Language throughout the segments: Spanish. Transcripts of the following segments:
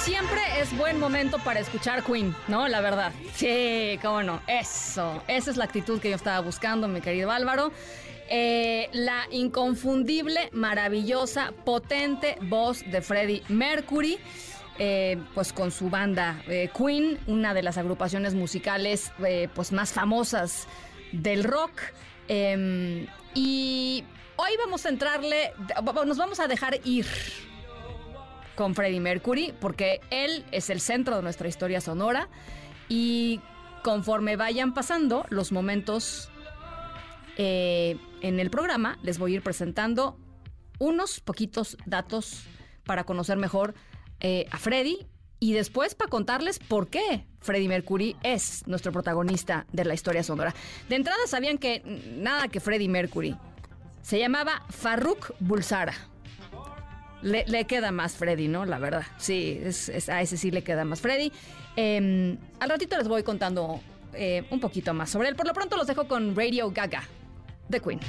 Siempre es buen momento para escuchar Queen, ¿no? La verdad. Sí, cómo no. Eso. Esa es la actitud que yo estaba buscando, mi querido Álvaro. Eh, la inconfundible, maravillosa, potente voz de Freddie Mercury. Eh, pues con su banda eh, Queen, una de las agrupaciones musicales pues más famosas del rock. Em, y hoy vamos a entrarle, nos vamos a dejar ir con Freddie Mercury, porque él es el centro de nuestra historia sonora y conforme vayan pasando los momentos eh, en el programa, les voy a ir presentando unos poquitos datos para conocer mejor eh, a Freddie y después para contarles por qué Freddie Mercury es nuestro protagonista de la historia sonora. De entrada sabían que nada que Freddie Mercury se llamaba Farrukh Bulsara. Le, queda más Freddy, ¿no? La verdad. Sí, a ese sí le queda más Freddy. Em, al ratito les voy contando eh, un poquito más sobre él. Por lo pronto los dejo con Radio Gaga, The Queen.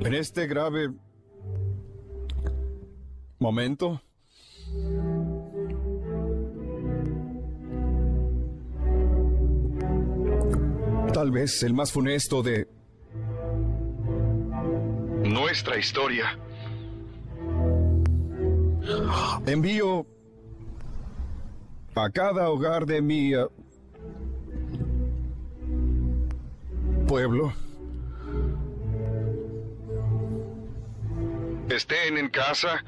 En este grave momento, tal vez el más funesto de nuestra historia. Envío a cada hogar de mi uh, pueblo. Estén en casa.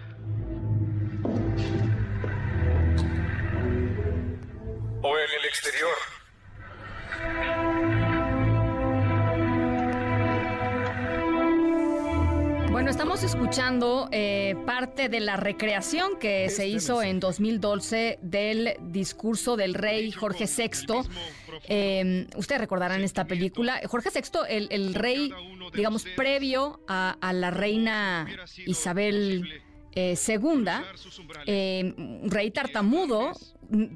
Estamos escuchando eh, parte de la recreación que se hizo en 2012 del discurso del rey Jorge VI. Eh, ustedes recordarán esta película. Jorge VI, el, rey, digamos, previo a, la reina Isabel II, eh, rey tartamudo,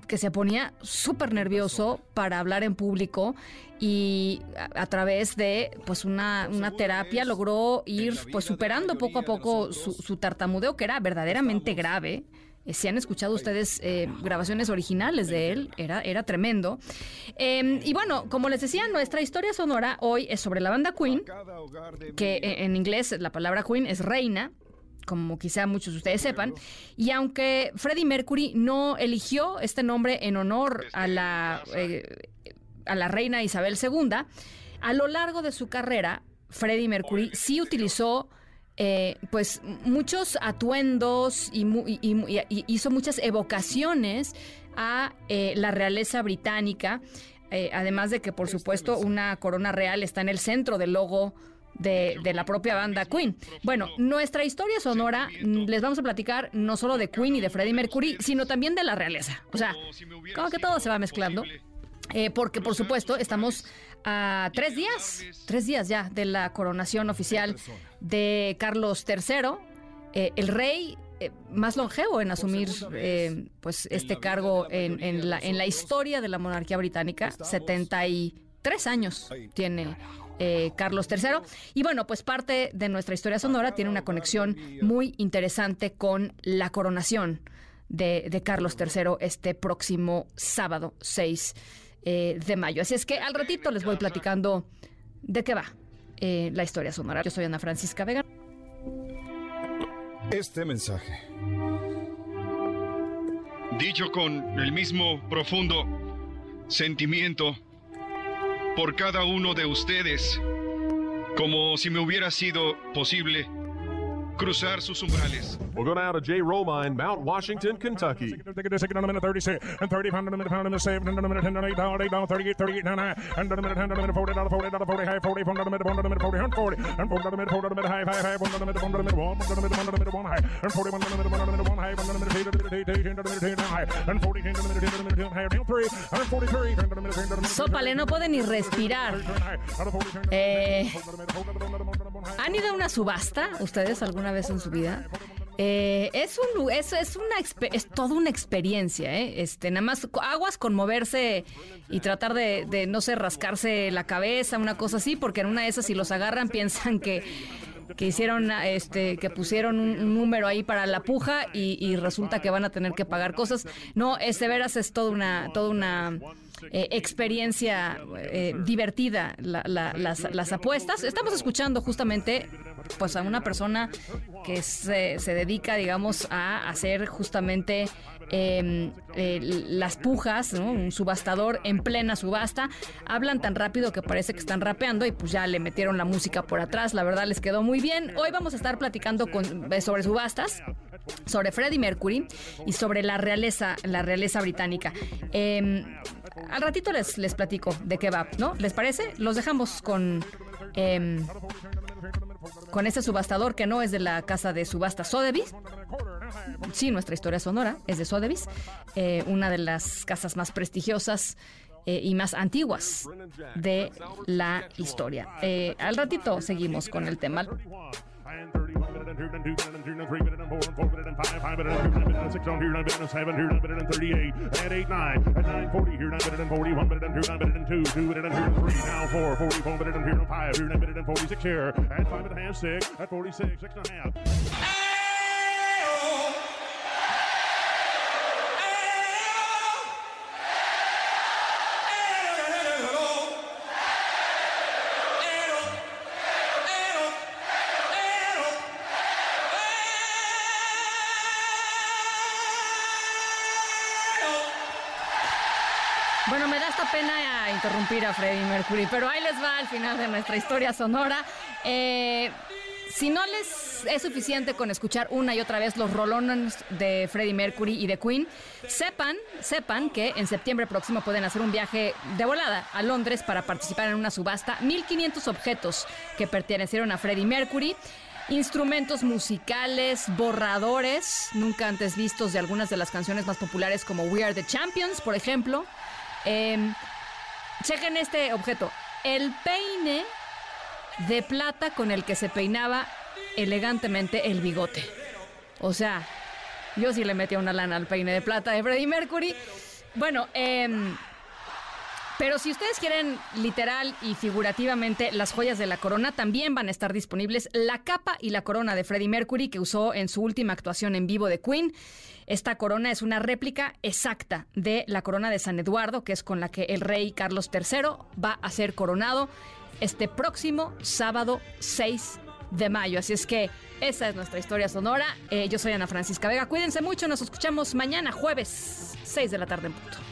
que se ponía súper nervioso para hablar en público y a, través de pues una, terapia logró ir pues superando poco a poco su, tartamudeo que era verdaderamente grave. Eh, si han escuchado ustedes eh, grabaciones originales de él, era, era tremendo. Em, y bueno, como les decía, nuestra historia sonora hoy es sobre la banda Queen, que en inglés la palabra Queen es reina, como quizá muchos de ustedes sepan. Y aunque Freddie Mercury no eligió este nombre en honor a la, eh, a la reina Isabel II, a lo largo de su carrera, Freddie Mercury sí utilizó eh, pues muchos atuendos y, hizo muchas evocaciones a eh, la realeza británica. además de que, por supuesto, una corona real está en el centro del logo de, la propia banda Queen. Bueno, nuestra historia sonora mm, les vamos a platicar no solo de Queen y de Freddie Mercury, sino también de la realeza. O sea, como que todo se va mezclando. Eh, porque por supuesto estamos a tres días, tres días ya de la coronación oficial de Carlos III, eh, el rey eh, más longevo en asumir pues este cargo en, la, en la historia de la monarquía británica, 73 años tiene eh, Carlos III. Y bueno, pues parte de nuestra historia sonora tiene una conexión muy interesante con la coronación de, Carlos III este próximo sábado 6 eh, de mayo. Así es que al ratito les voy platicando de qué va eh, la historia sonora. Yo soy Ana Francisca Vega. Este mensaje, dicho con el mismo profundo sentimiento por cada uno de ustedes, como si me hubiera sido posible cruzar sus umbrales. We'll go now to Jay Roma in Mount Washington, Kentucky. And 30, minute 36, and 30, minute, minute, minute, 7, and minute, 10, 8, 8, 8, 38, 38, 9, 9, and minute, 10, minute, 40, 40, 40, high, 40, 40, minute, 40, minute, 40, and 40, and 40, minute, 40, minute, high, high, high, 1 minute, 1 minute, 1, 1 minute, 1 minute, 1 high, and 41 minute, 1 minute, 1 high, 1 minute, 8, 8, 8, 8, 8, 8, 8, high, and 40, 10 minute, 10 minute, 10 high, and 3, and 43, 10 minute, 10 minute, Sópale, no puede ni respirar. Eh, ¿Han ido a una subasta ustedes alguna vez en su vida? Eh, es un es, es una es toda una experiencia, ¿eh? Este, nada más aguas con moverse y tratar de, de, no sé, rascarse la cabeza, una cosa así, porque en una de esas si los agarran piensan que que hicieron este que pusieron un, número ahí para la puja y, resulta que van a tener que pagar cosas. No, es de veras es toda una toda una eh, experiencia eh, divertida las, las apuestas. Estamos escuchando justamente pues a una persona que se, se dedica, digamos, a hacer justamente em, las pujas, un subastador en plena subasta. Hablan tan rápido que parece que están rapeando y pues ya le metieron la música por atrás. La verdad les quedó muy bien. Hoy vamos a estar platicando con, eh, sobre subastas sobre Freddie Mercury y sobre la realeza, la realeza británica. Em, al ratito les, les platico de qué va, ¿no? ¿Les parece? Los dejamos con em, con este subastador que no es de la casa de subasta Sotheby's. Sí, nuestra historia sonora es de Sotheby's, eh, una de las casas más prestigiosas eh, y más antiguas de la historia. Eh, al ratito seguimos con el tema. than two than two better than three better and four and four better and five five better and two better and six on two better than seven two better than thirty eight and eight nine and nine forty here nine better and forty one better and two nine better than two two better than two than three now four forty four better and here and five two nine better and forty six here and five and a half six at forty six six and a half. Pena interrumpir a Freddie Mercury, pero ahí les va al final de nuestra historia sonora. Eh, si no les es suficiente con escuchar una y otra vez los rolones de Freddie Mercury y de Queen, sepan, sepan que en septiembre próximo pueden hacer un viaje de volada a Londres para participar en una subasta. 1500 objetos que pertenecieron a Freddie Mercury. Instrumentos musicales, borradores, nunca antes vistos de algunas de las canciones más populares como We Are the Champions, por ejemplo. Eh, chequen este objeto. El peine de plata con el que se peinaba elegantemente el bigote. O sea, yo sí le metí una lana al peine de plata de Freddie Mercury. Bueno, eh, pero si ustedes quieren literal y figurativamente las joyas de la corona, también van a estar disponibles la capa y la corona de Freddie Mercury que usó en su última actuación en vivo de Queen. Esta corona es una réplica exacta de la corona de San Eduardo, que es con la que el rey Carlos III va a ser coronado este próximo sábado 6 de mayo. Así es que esa es nuestra historia sonora. Eh, yo soy Ana Francisca Vega. Cuídense mucho. Nos escuchamos mañana, jueves, 6 de la tarde en punto.